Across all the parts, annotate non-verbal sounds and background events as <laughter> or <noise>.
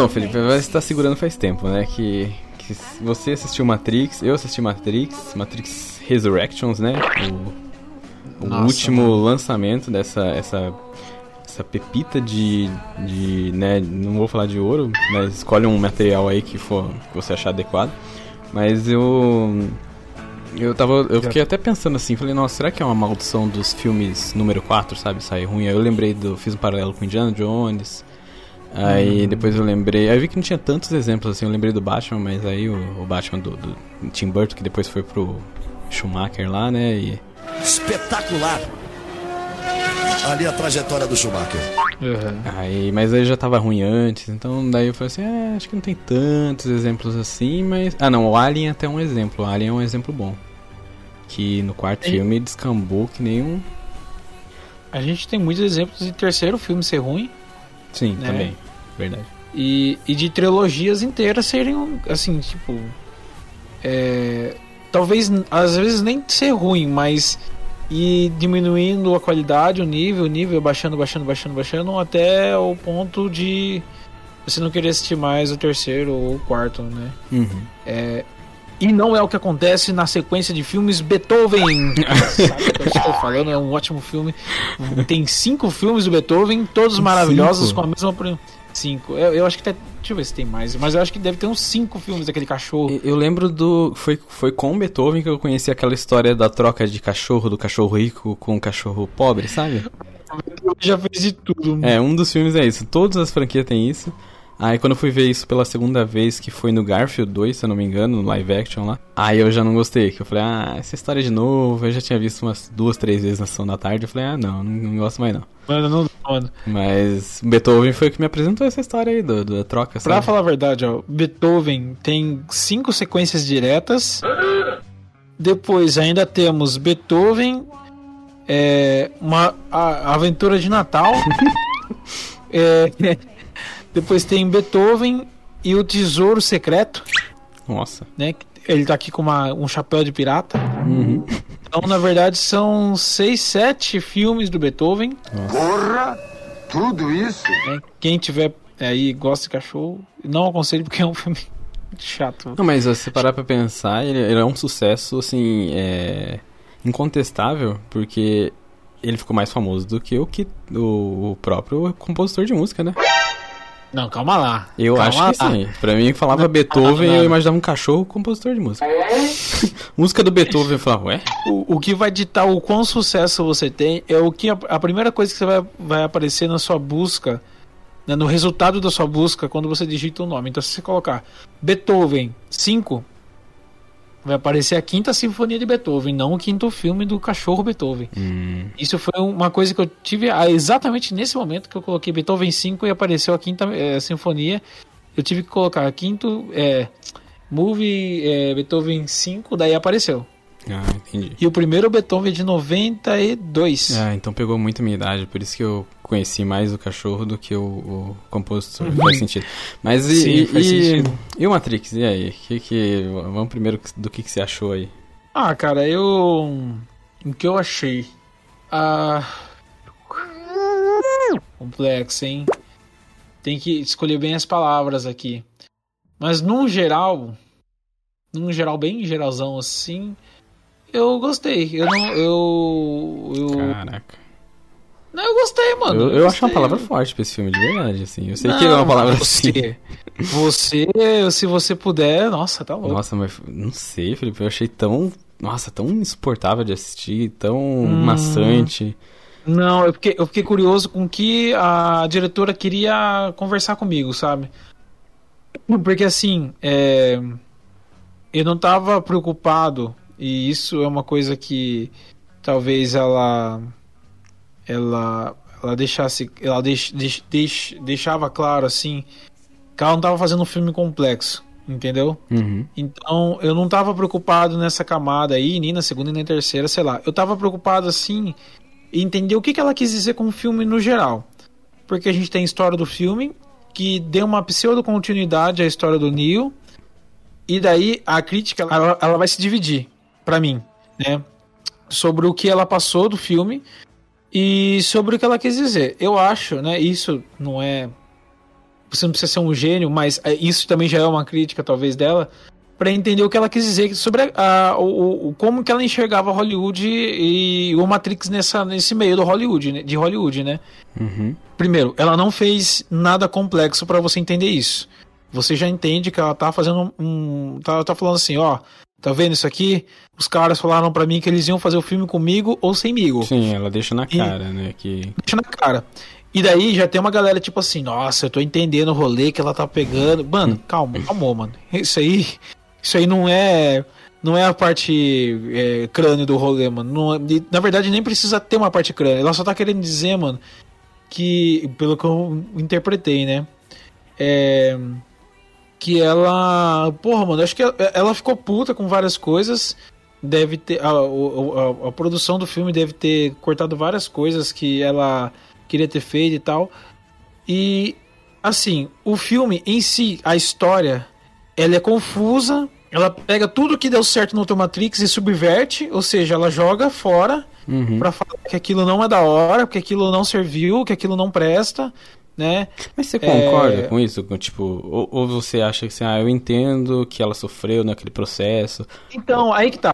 Então, Felipe, você está segurando faz tempo, né? Que, que você assistiu Matrix, eu assisti Matrix, Matrix Resurrections, né? O, o Nossa, último mano. lançamento dessa essa, essa pepita de, de, né? Não vou falar de ouro, mas escolhe um material aí que for que você achar adequado. Mas eu eu tava. Eu fiquei até pensando assim, falei, nossa, será que é uma maldição dos filmes número 4, sabe? Sair ruim. Aí eu lembrei do. Fiz um paralelo com Indiana Jones. Aí hum. depois eu lembrei. Aí eu vi que não tinha tantos exemplos assim, eu lembrei do Batman, mas aí o, o Batman do, do, Tim Burton, que depois foi pro Schumacher lá, né? E... Espetacular! Ali a trajetória do Schumacher. Uhum. Aí, mas aí já tava ruim antes, então daí eu falei assim, é, acho que não tem tantos exemplos assim, mas. Ah não, o Alien é até um exemplo. O Alien é um exemplo bom. Que no quarto tem... filme descambou que nem um. A gente tem muitos exemplos de terceiro filme ser ruim. Sim, né? também. Verdade. E, e de trilogias inteiras serem, assim, tipo. É, talvez, às vezes, nem ser ruim, mas e diminuindo a qualidade, o nível, o nível baixando, baixando, baixando, baixando, até o ponto de você não querer assistir mais o terceiro ou o quarto, né? Uhum. É, e não é o que acontece na sequência de filmes Beethoven. <laughs> Sabe o que eu estou falando? É um ótimo filme. Tem cinco filmes do Beethoven, todos maravilhosos, cinco? com a mesma. Cinco. Eu, eu acho que até. Deixa eu ver se tem mais. Mas eu acho que deve ter uns cinco filmes daquele cachorro. Eu, eu lembro do. Foi, foi com Beethoven que eu conheci aquela história da troca de cachorro, do cachorro rico com o cachorro pobre, sabe? Já fez de tudo. Mano. É, um dos filmes é isso. Todas as franquias têm isso. Aí quando eu fui ver isso pela segunda vez, que foi no Garfield 2, se eu não me engano, no live action lá, aí eu já não gostei, que eu falei, ah, essa história de novo, eu já tinha visto umas duas, três vezes na sessão da tarde, eu falei, ah, não, não, gosto mais não. Mano, não, mano. Mas Beethoven foi o que me apresentou essa história aí do, da troca, sabe? Pra falar a verdade, ó, Beethoven tem cinco sequências diretas, depois ainda temos Beethoven, é, uma a aventura de Natal, <laughs> é, depois tem Beethoven e o Tesouro Secreto. Nossa. Né? Ele tá aqui com uma, um chapéu de pirata. Uhum. Então, na verdade, são seis, sete filmes do Beethoven. Nossa. Porra! Tudo isso? É, quem tiver aí gosta de cachorro, não aconselho porque é um <laughs> filme chato. Não, mas se parar pra pensar, ele, ele é um sucesso, assim, é, incontestável, porque ele ficou mais famoso do que o, que, o, o próprio compositor de música, né? Não, calma lá. Eu calma acho lá. que sim. Pra mim, falava não, Beethoven, não, não, eu imaginava um cachorro compositor de música. <laughs> música do Beethoven, eu falava, ué? O, o que vai ditar o quão sucesso você tem é o que a, a primeira coisa que você vai, vai aparecer na sua busca, né, no resultado da sua busca, quando você digita o nome. Então, se você colocar Beethoven 5, vai aparecer a quinta sinfonia de Beethoven, não o quinto filme do cachorro Beethoven. Hum. Isso foi uma coisa que eu tive exatamente nesse momento que eu coloquei Beethoven 5 e apareceu a quinta é, sinfonia. Eu tive que colocar quinto é, movie é, Beethoven 5, daí apareceu. Ah, entendi. E o primeiro Beethoven é de 92. Ah, então pegou muito a minha idade, por isso que eu conheci mais o cachorro do que o, o compositor. Uhum. Faz sentido. Mas e, Sim, e, e, o Matrix? E aí? Que, que, vamos primeiro do que, que você achou aí? Ah, cara, eu. O que eu achei? Ah. Complexo, hein? Tem que escolher bem as palavras aqui. Mas num geral. Num geral, bem geralzão assim. Eu gostei. Eu não. Eu. eu... Caraca. Não, eu gostei, mano. Eu, eu, eu acho uma palavra forte pra esse filme, de verdade, assim. Eu sei não, que é uma palavra você, assim. Você, se você puder, nossa, tá louco. Nossa, mas não sei, Felipe. Eu achei tão. Nossa, tão insuportável de assistir, tão hum, maçante. Não, eu fiquei, eu fiquei curioso com que a diretora queria conversar comigo, sabe? Porque assim, é, eu não tava preocupado e isso é uma coisa que talvez ela ela ela deixasse ela deix, deix, deix, deixava claro assim que ela não estava fazendo um filme complexo entendeu? Uhum. então eu não estava preocupado nessa camada aí nem na segunda nem na terceira sei lá. Eu estava preocupado assim em entender o que, que ela quis dizer com o filme no geral. Porque a gente tem a história do filme que deu uma pseudo continuidade à história do Neil e daí a crítica ela, ela vai se dividir para mim, né? Sobre o que ela passou do filme e sobre o que ela quis dizer. Eu acho, né? Isso não é você não precisa ser um gênio, mas é, isso também já é uma crítica, talvez, dela, para entender o que ela quis dizer sobre a, o, o, como que ela enxergava Hollywood e o Matrix nessa, nesse meio do Hollywood, né, de Hollywood, né? Uhum. Primeiro, ela não fez nada complexo para você entender isso. Você já entende que ela tá fazendo um. Tá, tá falando assim, ó. Tá vendo isso aqui? Os caras falaram para mim que eles iam fazer o filme comigo ou semigo. Sim, ela deixa na cara, e, né? Que... Deixa na cara. E daí já tem uma galera tipo assim, nossa, eu tô entendendo o rolê que ela tá pegando. Mano, hum. calma, calma, mano. Isso aí. Isso aí não é. Não é a parte é, crânio do rolê, mano. Não, na verdade, nem precisa ter uma parte crânio. Ela só tá querendo dizer, mano, que. Pelo que eu interpretei, né? É que ela. Porra, mano, acho que ela ficou puta com várias coisas. Deve ter. A, a, a, produção do filme deve ter cortado várias coisas que ela queria ter feito e tal. E. Assim, o filme em si, a história, ela é confusa. Ela pega tudo que deu certo no Automatrix e subverte, ou seja, ela joga fora uhum. para falar que aquilo não é da hora, que aquilo não serviu, que aquilo não presta né? Mas você concorda é... com isso? Tipo, ou, ou, você acha que assim, ah, eu entendo que ela sofreu naquele processo? Então, aí que tá.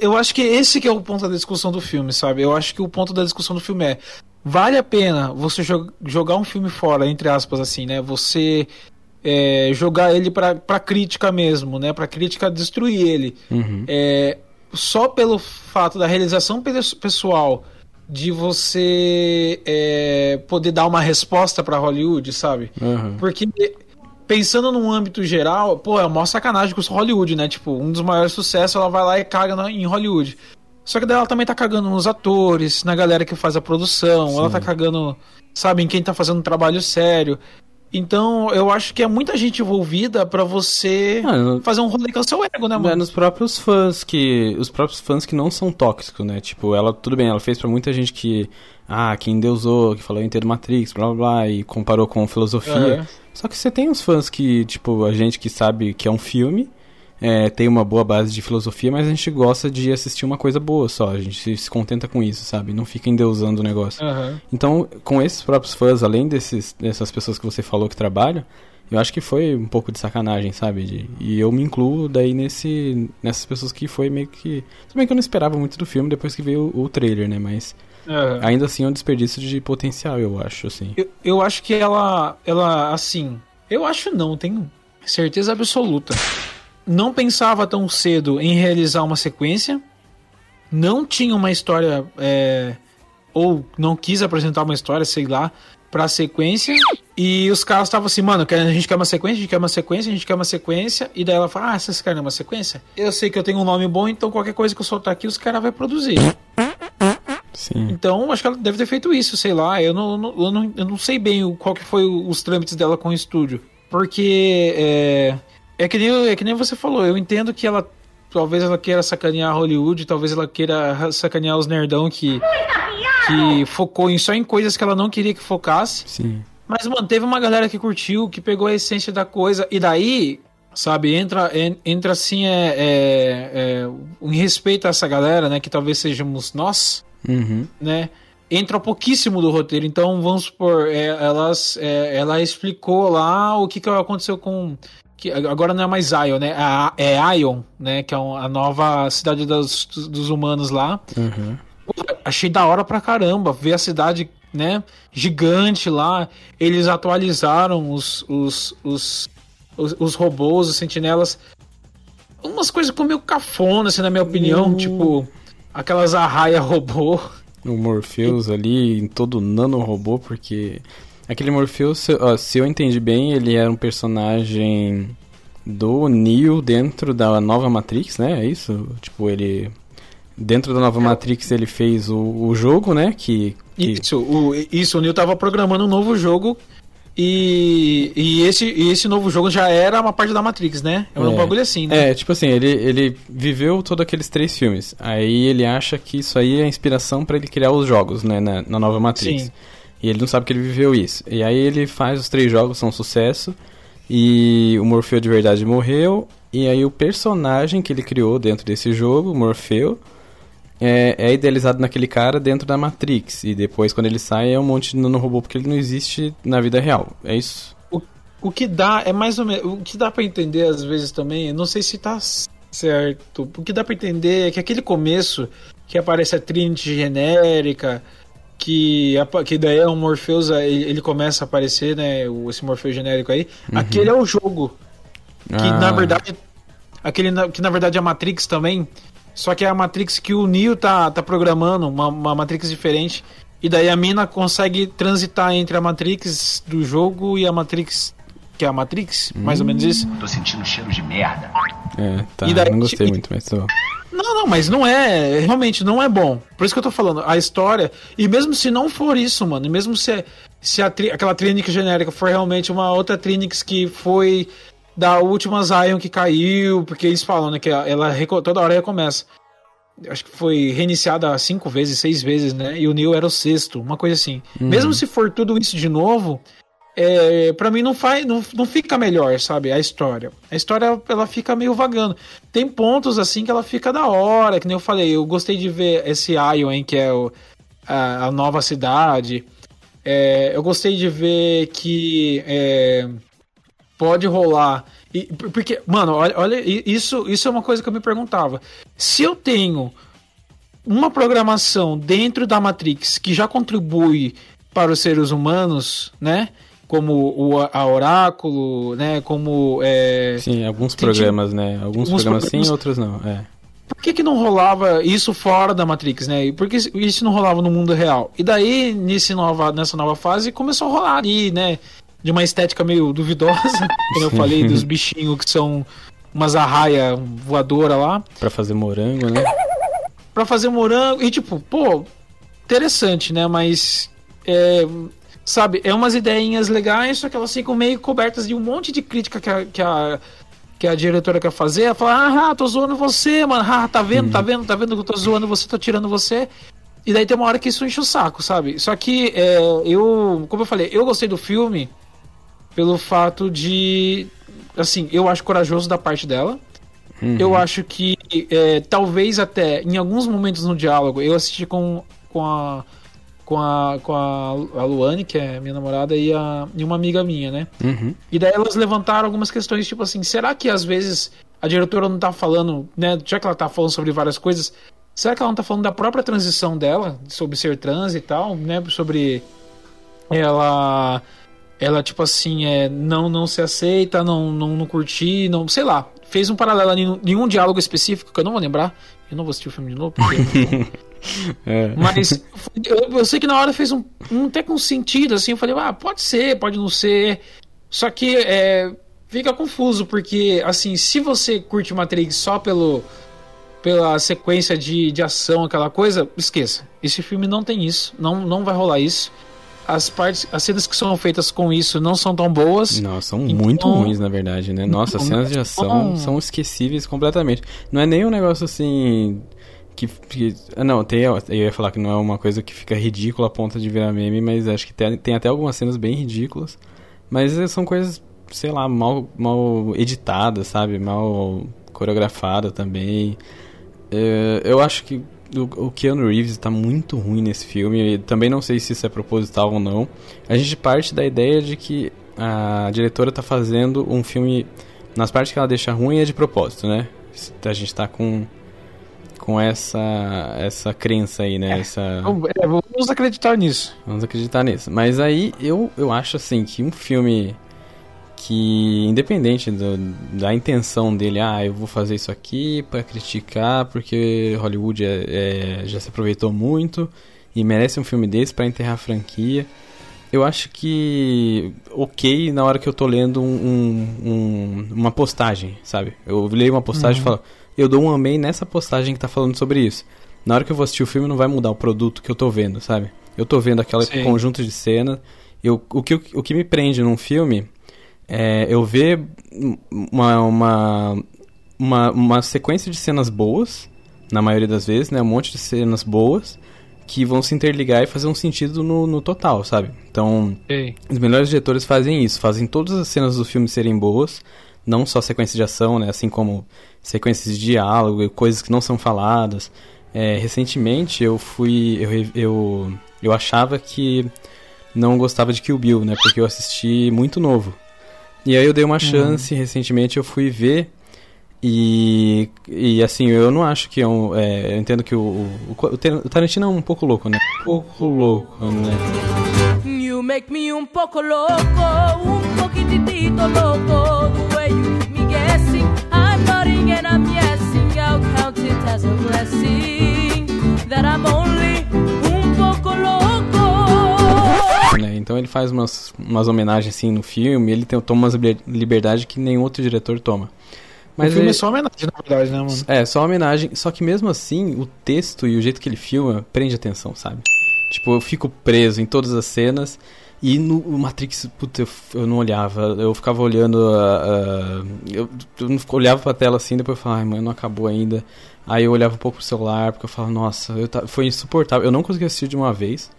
Eu acho que esse que é o ponto da discussão do filme, sabe? Eu acho que o ponto da discussão do filme é vale a pena você jogar um filme fora, entre aspas, assim, né? Você é, jogar ele pra, pra crítica mesmo, né? Pra crítica destruir ele. Uhum. É, só pelo fato da realização pessoal de você é, poder dar uma resposta para Hollywood, sabe? Uhum. Porque pensando num âmbito geral, pô, é uma sacanagem com Hollywood, né? Tipo, um dos maiores sucessos, ela vai lá e caga na, em Hollywood. Só que daí ela também tá cagando nos atores, na galera que faz a produção, Sim. ela tá cagando, sabe, em quem tá fazendo um trabalho sério. Então, eu acho que é muita gente envolvida para você ah, fazer um rolê com o seu ego, né, mano? É nos próprios fãs que. Os próprios fãs que não são tóxicos, né? Tipo, ela, tudo bem, ela fez para muita gente que. Ah, que endeusou, que falou inteiro Matrix, blá blá blá, e comparou com filosofia. É. Só que você tem uns fãs que, tipo, a gente que sabe que é um filme é, tem uma boa base de filosofia, mas a gente gosta de assistir uma coisa boa só. A gente se, se contenta com isso, sabe? Não fica endeusando o negócio. Uhum. Então, com esses próprios fãs, além desses, dessas pessoas que você falou que trabalham, eu acho que foi um pouco de sacanagem, sabe? De, e eu me incluo daí nesse, nessas pessoas que foi meio que. Também que eu não esperava muito do filme depois que veio o, o trailer, né? Mas. Uhum. Ainda assim é um desperdício de potencial, eu acho, assim. Eu, eu acho que ela. Ela, assim. Eu acho não, tenho certeza absoluta não pensava tão cedo em realizar uma sequência, não tinha uma história, é, ou não quis apresentar uma história, sei lá, pra sequência, e os caras estavam assim, mano, a gente quer uma sequência, a gente quer uma sequência, a gente quer uma sequência, e daí ela fala, ah, vocês querem uma sequência? Eu sei que eu tenho um nome bom, então qualquer coisa que eu soltar aqui, os caras vão produzir. Sim. Então, acho que ela deve ter feito isso, sei lá. Eu não, eu não, eu não sei bem qual que foi os trâmites dela com o estúdio. Porque é, é que, nem, é que nem você falou, eu entendo que ela. Talvez ela queira sacanear Hollywood, talvez ela queira sacanear os nerdão que. Que focou em, só em coisas que ela não queria que focasse. Sim. Mas, mano, teve uma galera que curtiu, que pegou a essência da coisa, e daí, sabe, entra, entra assim, é, é, é em respeito a essa galera, né, que talvez sejamos nós, uhum. né, entra pouquíssimo do roteiro. Então, vamos supor, é, elas, é, ela explicou lá o que, que aconteceu com que agora não é mais Zion, né? É, é Ion, né? Que é a nova cidade dos, dos humanos lá. Uhum. achei da hora pra caramba ver a cidade, né? Gigante lá. Eles atualizaram os, os, os, os, os robôs, os sentinelas. Umas coisas com meio cafona, assim, na minha opinião. Uhum. Tipo, aquelas arraia robô. O Morpheus ali em todo nano robô, porque Aquele Morpheus, se, ó, se eu entendi bem, ele era um personagem do Neo dentro da nova Matrix, né? É isso? Tipo, ele. Dentro da nova é. Matrix ele fez o, o jogo, né? Que, que... Isso, o, isso, o Neo tava programando um novo jogo e, e, esse, e esse novo jogo já era uma parte da Matrix, né? É um é, bagulho assim, né? É, tipo assim, ele, ele viveu todos aqueles três filmes. Aí ele acha que isso aí é a inspiração para ele criar os jogos, né? Na, na nova Matrix. Sim. E ele não sabe que ele viveu isso. E aí ele faz os três jogos, são um sucesso. E o Morfeu de verdade morreu. E aí o personagem que ele criou dentro desse jogo, Morfeu, é, é, idealizado naquele cara dentro da Matrix. E depois, quando ele sai, é um monte de nanorobô, porque ele não existe na vida real. É isso? O, o que dá é mais ou menos. O que dá para entender às vezes também, não sei se tá certo. O que dá para entender é que aquele começo que aparece a Trinity genérica, que, que daí é um Morpheus, ele, ele começa a aparecer, né? Esse Morpheus genérico aí. Uhum. Aquele é o jogo. Que ah. na verdade. Aquele que na verdade é a Matrix também. Só que é a Matrix que o Neo tá, tá programando, uma, uma Matrix diferente. E daí a mina consegue transitar entre a Matrix do jogo e a Matrix que é a Matrix, mais ou menos isso. Tô sentindo cheiro de merda. É, tá. E daí, não gostei muito, mas tô. Não, não, mas não é. Realmente não é bom. Por isso que eu tô falando. A história. E mesmo se não for isso, mano. E mesmo se, se a, aquela Trinix genérica for realmente uma outra Trinix que foi da última Zion que caiu. Porque eles falam, né? Que ela toda hora recomeça. Acho que foi reiniciada cinco vezes, seis vezes, né? E o Neil era o sexto, uma coisa assim. Uhum. Mesmo se for tudo isso de novo, é, para mim não faz não, não fica melhor, sabe, a história. A história ela fica meio vagando. Tem pontos assim que ela fica da hora, que nem eu falei, eu gostei de ver esse Iowa, que é o, a, a, nova cidade. É, eu gostei de ver que é, pode rolar. E, porque, mano, olha, olha, isso, isso é uma coisa que eu me perguntava. Se eu tenho uma programação dentro da Matrix que já contribui para os seres humanos, né? Como o a Oráculo, né? Como é... sim, alguns programas, né? Alguns, programas, programas, sim, outros não. É. Por que, que não rolava isso fora da Matrix, né? Por que isso não rolava no mundo real? E daí nesse nova, nessa nova fase começou a rolar ali, né? De uma estética meio duvidosa, <laughs> como eu falei dos bichinhos que são umas arraia voadora lá. Para fazer morango, né? para fazer morango e tipo, pô, interessante, né? Mas é, Sabe, é umas ideinhas legais, só que elas ficam meio cobertas de um monte de crítica que a, que a, que a diretora quer fazer. Ela fala, ah, tô zoando você, mano. Ah, tá vendo, tá uhum. vendo, tá vendo que eu tô zoando você, tô tirando você. E daí tem uma hora que isso enche o saco, sabe? Só que é, eu, como eu falei, eu gostei do filme pelo fato de. Assim, eu acho corajoso da parte dela. Uhum. Eu acho que é, talvez até em alguns momentos no diálogo eu assisti com, com a com a, com a, a Luane, que é minha namorada, e, a, e uma amiga minha, né? Uhum. E daí elas levantaram algumas questões, tipo assim, será que às vezes a diretora não tá falando, né? Já que ela tá falando sobre várias coisas, será que ela não tá falando da própria transição dela, sobre ser trans e tal, né? Sobre ela ela tipo assim é não não se aceita não não, não curtir não sei lá fez um paralelo em nenhum diálogo específico que eu não vou lembrar eu não vou assistir o filme de novo porque <laughs> É. Mas eu, eu, sei que na hora fez um, um até com sentido, assim, eu falei, ah, pode ser, pode não ser. Só que é, fica confuso, porque assim, se você curte Matrix só pelo pela sequência de, de ação, aquela coisa, esqueça. Esse filme não tem isso, não, não vai rolar isso. As partes, as cenas que são feitas com isso não são tão boas. Não, são então, muito ruins, na verdade, né? Nossa, as cenas de ação são esquecíveis completamente. Não é nem um negócio assim que, que, ah, não, tem, eu ia falar que não é uma coisa que fica ridícula a ponta de virar meme, mas acho que tem, tem até algumas cenas bem ridículas. Mas são coisas, sei lá, mal, mal editadas, sabe? Mal coreografadas também. É, eu acho que o, o Keanu Reeves está muito ruim nesse filme. Também não sei se isso é proposital ou não. A gente parte da ideia de que a diretora está fazendo um filme. Nas partes que ela deixa ruim é de propósito, né? A gente está com com essa essa crença aí, né? É, essa... É, vamos acreditar nisso. Vamos acreditar nisso. Mas aí eu, eu acho assim que um filme que independente do, da intenção dele, ah, eu vou fazer isso aqui para criticar porque Hollywood é, é, já se aproveitou muito e merece um filme desse para enterrar a franquia. Eu acho que ok na hora que eu tô lendo um, um, uma postagem, sabe? Eu leio uma postagem uhum. e falo, eu dou um amém nessa postagem que tá falando sobre isso. Na hora que eu vou assistir o filme, não vai mudar o produto que eu tô vendo, sabe? Eu tô vendo aquele conjunto de cena. Eu, o, que, o que me prende num filme é eu ver uma, uma, uma, uma sequência de cenas boas, na maioria das vezes, né? Um monte de cenas boas que vão se interligar e fazer um sentido no, no total, sabe? Então, os melhores diretores fazem isso, fazem todas as cenas do filme serem boas, não só sequências de ação, né? Assim como sequências de diálogo, coisas que não são faladas. É, recentemente eu fui. Eu, eu, eu achava que não gostava de Kill Bill, né? Porque eu assisti muito novo. E aí eu dei uma chance, uhum. recentemente eu fui ver. E, e assim, eu não acho que é um. É, eu entendo que o, o, o, Tarantino é um pouco louco, né? Um pouco louco, né? You make me um pouco louco, um pouquitito louco, the way you keep me guessing. I'm nodding and I'm guessing, I'll count it as a blessing. That I'm only faz umas, umas homenagens assim no filme, ele tem, toma umas liberdades que nenhum outro diretor toma. Mas o filme ele... é só homenagem, na verdade, né, mano? É, só homenagem. Só que mesmo assim, o texto e o jeito que ele filma prende atenção, sabe? Tipo, eu fico preso em todas as cenas. E no Matrix, puta, eu, eu não olhava. Eu ficava olhando. Uh, uh, eu, eu não olhava pra tela assim, depois eu falava, ai, mano, não acabou ainda. Aí eu olhava um pouco pro celular, porque eu falava, nossa, eu foi insuportável. Eu não consegui assistir de uma vez.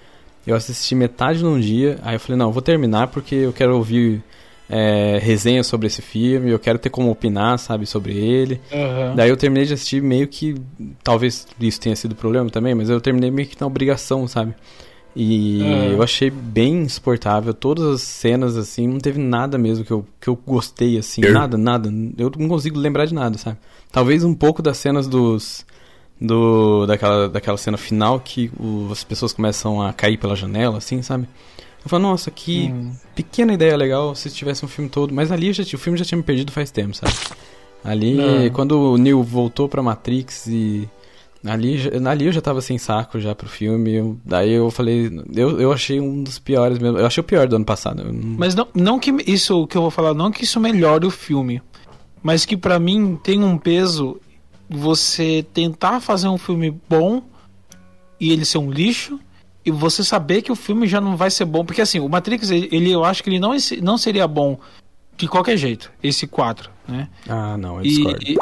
Eu assisti metade num dia. Aí eu falei, não, eu vou terminar porque eu quero ouvir é, resenha sobre esse filme, eu quero ter como opinar, sabe, sobre ele. Uhum. Daí eu terminei de assistir meio que. Talvez isso tenha sido problema também, mas eu terminei meio que na obrigação, sabe? E uhum. eu achei bem insuportável. Todas as cenas, assim, não teve nada mesmo que eu, que eu gostei, assim. Nada, nada. Eu não consigo lembrar de nada, sabe? Talvez um pouco das cenas dos. Do, daquela, daquela cena final que o, as pessoas começam a cair pela janela, assim, sabe? Eu falo, nossa, que hum. pequena ideia legal se tivesse um filme todo. Mas ali já, o filme já tinha me perdido faz tempo, sabe? Ali, Não. quando o Neo voltou pra Matrix e. Ali, ali eu já tava sem saco já pro filme. Eu, daí eu falei. Eu, eu achei um dos piores mesmo. Eu achei o pior do ano passado. Não... Mas não, não que isso que eu vou falar, não que isso melhore o filme. Mas que para mim tem um peso você tentar fazer um filme bom e ele ser um lixo e você saber que o filme já não vai ser bom. Porque assim, o Matrix, ele, eu acho que ele não, não seria bom de qualquer jeito, esse 4, né? Ah, não, eu discordo. E,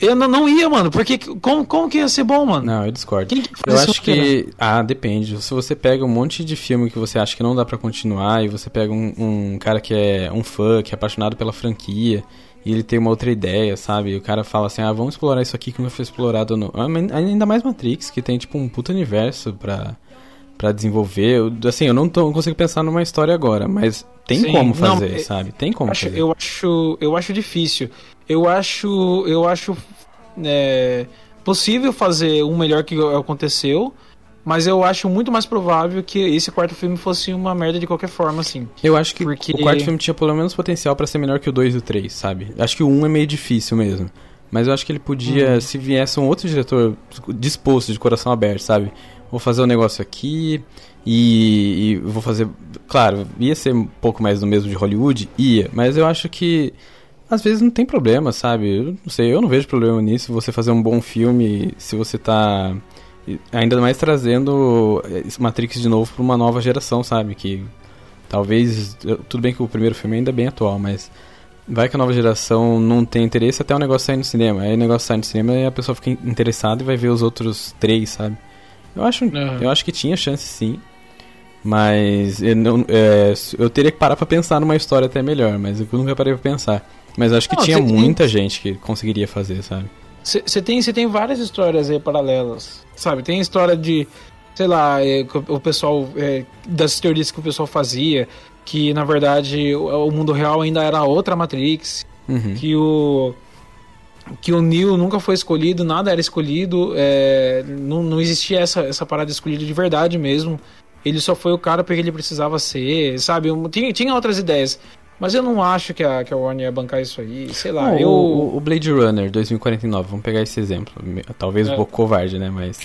eu não, não ia, mano, porque como, como que ia ser bom, mano? Não, eu discordo. Que eu acho que. Ah, depende. Se você pega um monte de filme que você acha que não dá para continuar, e você pega um, um, cara que é um fã, que é apaixonado pela franquia, e ele tem uma outra ideia, sabe? O cara fala assim, ah, vamos explorar isso aqui que não foi explorado no. Ah, ainda mais Matrix, que tem tipo um puto universo pra para desenvolver. Assim, eu não, tô, não consigo pensar numa história agora, mas tem Sim, como fazer, não, é, sabe? Tem como acho, fazer. Eu acho, eu acho difícil. Eu acho, eu acho é, possível fazer um melhor que aconteceu. Mas eu acho muito mais provável que esse quarto filme fosse uma merda de qualquer forma, assim. Eu acho que porque... o quarto filme tinha pelo menos potencial para ser melhor que o 2 e o 3, sabe? Acho que o 1 um é meio difícil mesmo. Mas eu acho que ele podia, hum. se viesse um outro diretor disposto, de coração aberto, sabe? vou fazer um negócio aqui e, e, vou fazer. Claro, ia ser um pouco mais do mesmo de Hollywood? Ia, mas eu acho que às vezes não tem problema, sabe? Eu não sei, eu não vejo problema nisso você fazer um bom filme se você tá. Ainda mais trazendo Matrix de novo para uma nova geração, sabe? Que talvez. Tudo bem que o primeiro filme ainda é bem atual, mas vai que a nova geração não tem interesse até o negócio sair no cinema. Aí o negócio sai no cinema e a pessoa fica interessada e vai ver os outros três, sabe? Eu acho, uhum. eu acho que tinha chance sim. Mas eu, não, é, eu teria que parar pra pensar numa história até melhor, mas eu nunca parei pra pensar. Mas acho que não, tinha muita tem... gente que conseguiria fazer, sabe? Você tem, tem várias histórias aí paralelas, sabe? Tem história de, sei lá, é, o pessoal, é, das teorias que o pessoal fazia, que na verdade o, o mundo real ainda era outra Matrix, uhum. que o que o Neil nunca foi escolhido, nada era escolhido, é, não, não existia essa, essa parada escolhida de verdade mesmo. Ele só foi o cara porque ele precisava ser, sabe? Tinha, tinha outras ideias. Mas eu não acho que a, que a Warner ia bancar isso aí, sei lá. Não, eu... o, o, Blade Runner 2049, vamos pegar esse exemplo. Talvez é. um pouco covarde, né? Mas.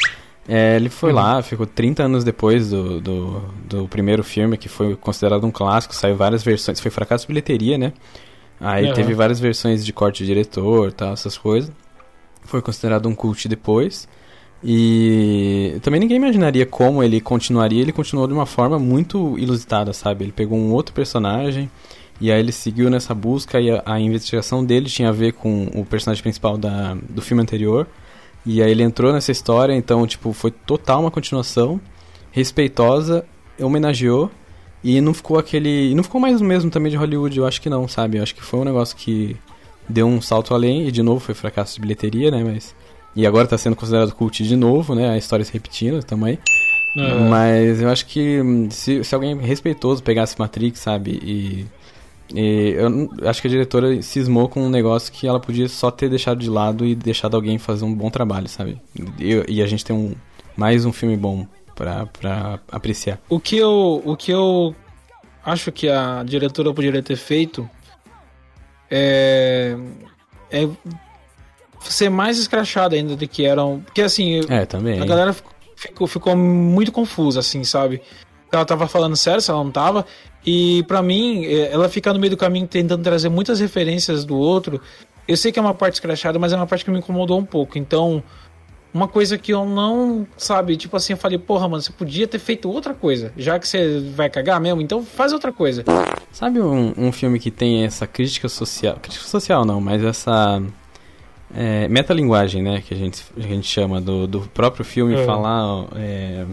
É, ele foi uhum. lá, ficou 30 anos depois do, do, do, primeiro filme, que foi considerado um clássico, saiu várias versões, foi fracasso de bilheteria, né? Aí uhum. teve várias versões de corte de diretor, tal, essas coisas. Foi considerado um cult depois. E também ninguém imaginaria como ele continuaria. Ele continuou de uma forma muito ilusitada, sabe? Ele pegou um outro personagem e aí ele seguiu nessa busca e a, a investigação dele tinha a ver com o personagem principal da, do filme anterior. E aí ele entrou nessa história, então, tipo, foi total uma continuação, respeitosa, homenageou e não ficou aquele. Não ficou mais o mesmo também de Hollywood, eu acho que não, sabe? Eu acho que foi um negócio que deu um salto além e de novo foi fracasso de bilheteria, né? Mas. E agora tá sendo considerado cult de novo, né? A história se repetindo também. Uhum. Mas eu acho que hum, se, se alguém respeitoso pegasse Matrix, sabe? E E eu acho que a diretora cismou com um negócio que ela podia só ter deixado de lado e deixado alguém fazer um bom trabalho, sabe? E, e a gente tem um, mais um filme bom pra, pra apreciar. O que eu, o que eu acho que a diretora poderia ter feito é, é ser mais escrachada ainda do que eram. Porque assim, é, também. a galera ficou, ficou muito confusa, assim, sabe? Ela tava falando sério, se ela não tava. E para mim, é, ela fica no meio do caminho tentando trazer muitas referências do outro. Eu sei que é uma parte escrachada, mas é uma parte que me incomodou um pouco. Então, uma coisa que eu não, sabe, tipo assim, eu falei, porra, mano, você podia ter feito outra coisa, já que você vai cagar mesmo, então faz outra coisa. Sabe um, um filme que tem essa crítica social, crítica social não, mas essa é, metalinguagem, né, que a gente, a gente chama do, do próprio filme é. falar, é,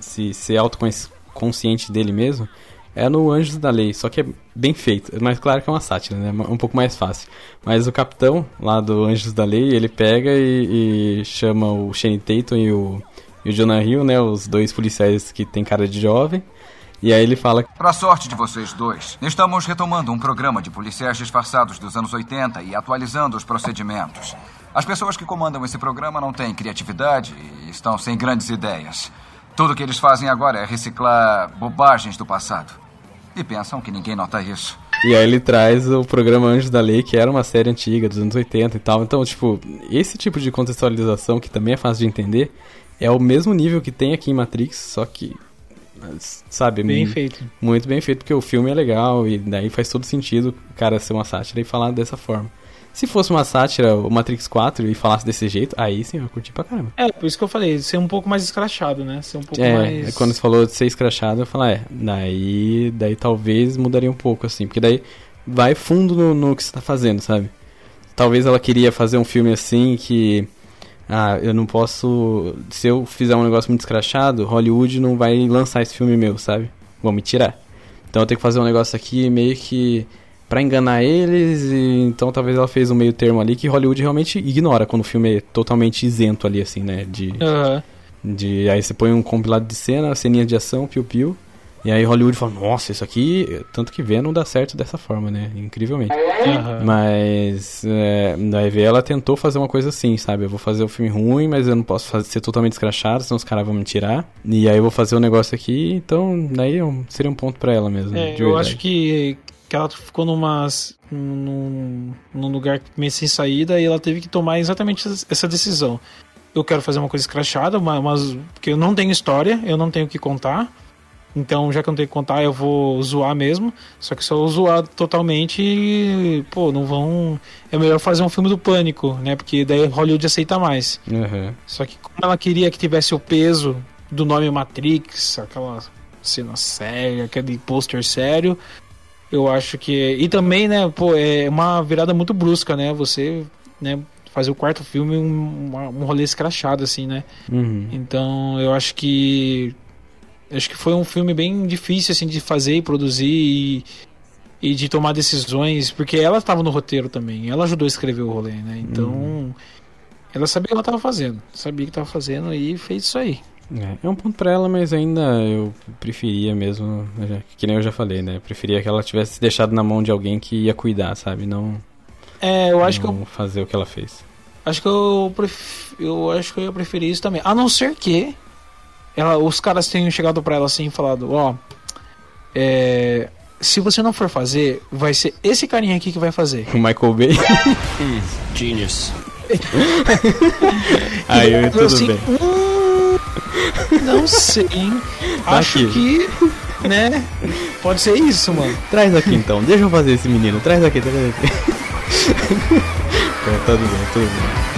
se ser autoconsciente dele mesmo, é no Anjos da Lei, só que é bem feito. Mas claro que é uma sátira, né? Um pouco mais fácil. Mas o capitão lá do Anjos da Lei, ele pega e, e chama o Shane Tatum e o, e o Jonah Hill, né? Os dois policiais que tem cara de jovem. E aí ele fala: Pra sorte de vocês dois, estamos retomando um programa de policiais disfarçados dos anos 80 e atualizando os procedimentos. As pessoas que comandam esse programa não têm criatividade e estão sem grandes ideias. Tudo que eles fazem agora é reciclar bobagens do passado. E pensam que ninguém nota isso. E aí ele traz o programa Anjos da Lei, que era uma série antiga, dos anos 80 e tal. Então, tipo, esse tipo de contextualização, que também é fácil de entender, é o mesmo nível que tem aqui em Matrix, só que, sabe... Bem feito. Muito bem feito, porque o filme é legal e daí faz todo sentido o cara ser uma sátira e falar dessa forma. Se fosse uma sátira, o Matrix 4, e falasse desse jeito, aí sim eu curti pra caramba. É, por isso que eu falei, ser um pouco mais escrachado, né? Ser um pouco é, mais. quando você falou de ser escrachado, eu falei, é, daí, daí talvez mudaria um pouco, assim, porque daí vai fundo no, no que você tá fazendo, sabe? Talvez ela queria fazer um filme assim que. Ah, eu não posso. Se eu fizer um negócio muito escrachado, Hollywood não vai lançar esse filme meu, sabe? Vão me tirar. Então eu tenho que fazer um negócio aqui meio que para enganar eles, e, então talvez ela fez um meio termo ali que Hollywood realmente ignora quando o filme é totalmente isento ali, assim, né? De, uhum. de Aí você põe um compilado de cena, ceninha de ação, piu-piu. E aí Hollywood fala, nossa, isso aqui, tanto que vê, não dá certo dessa forma, né? Incrivelmente. Uhum. Mas é, daí vê, ela tentou fazer uma coisa assim, sabe? Eu vou fazer o um filme ruim, mas eu não posso fazer, ser totalmente escrachado, senão os caras vão me tirar. E aí eu vou fazer o um negócio aqui, então daí seria um ponto para ela mesmo. É, eu acho que que ela ficou numa, num, num lugar meio sem saída e ela teve que tomar exatamente essa decisão. Eu quero fazer uma coisa escrachada, mas porque eu não tenho história, eu não tenho o que contar. Então, já que eu não tenho que contar, eu vou zoar mesmo. Só que se eu zoar totalmente, pô, não vão. É melhor fazer um filme do pânico, né? Porque daí Hollywood aceita mais. Uhum. Só que como ela queria que tivesse o peso do nome Matrix, aquela cena séria, aquele pôster sério, eu acho que. E também, né, pô, é uma virada muito brusca, né? Você, né, fazer o quarto filme um, um rolê escrachado, assim, né? Uhum. Então, eu acho que. Acho que foi um filme bem difícil, assim, de fazer e produzir e, e de tomar decisões, porque ela estava no roteiro também, ela ajudou a escrever o rolê, né? Então, uhum. ela sabia o que ela estava fazendo, sabia o que estava fazendo e fez isso aí. É, é um ponto pra ela, mas ainda eu preferia mesmo, que nem eu já falei, né? Preferia que ela tivesse deixado na mão de alguém que ia cuidar, sabe? Não. É, eu acho que eu. fazer o que ela fez. Acho que eu, pref... eu acho que eu ia preferir isso também. A não ser que ela, os caras tenham chegado pra ela assim e falado: Ó, é, se você não for fazer, vai ser esse carinha aqui que vai fazer. <laughs> O Michael Bay? hum, genius. <laughs> Aí eu, tudo assim, bem. Hum, não sei. Tá Acho aqui. que, né? Pode ser isso, mano. Traz aqui então. Deixa eu fazer esse menino. Traz aqui, traz aqui. é, <laughs> tudo bem, tudo bem.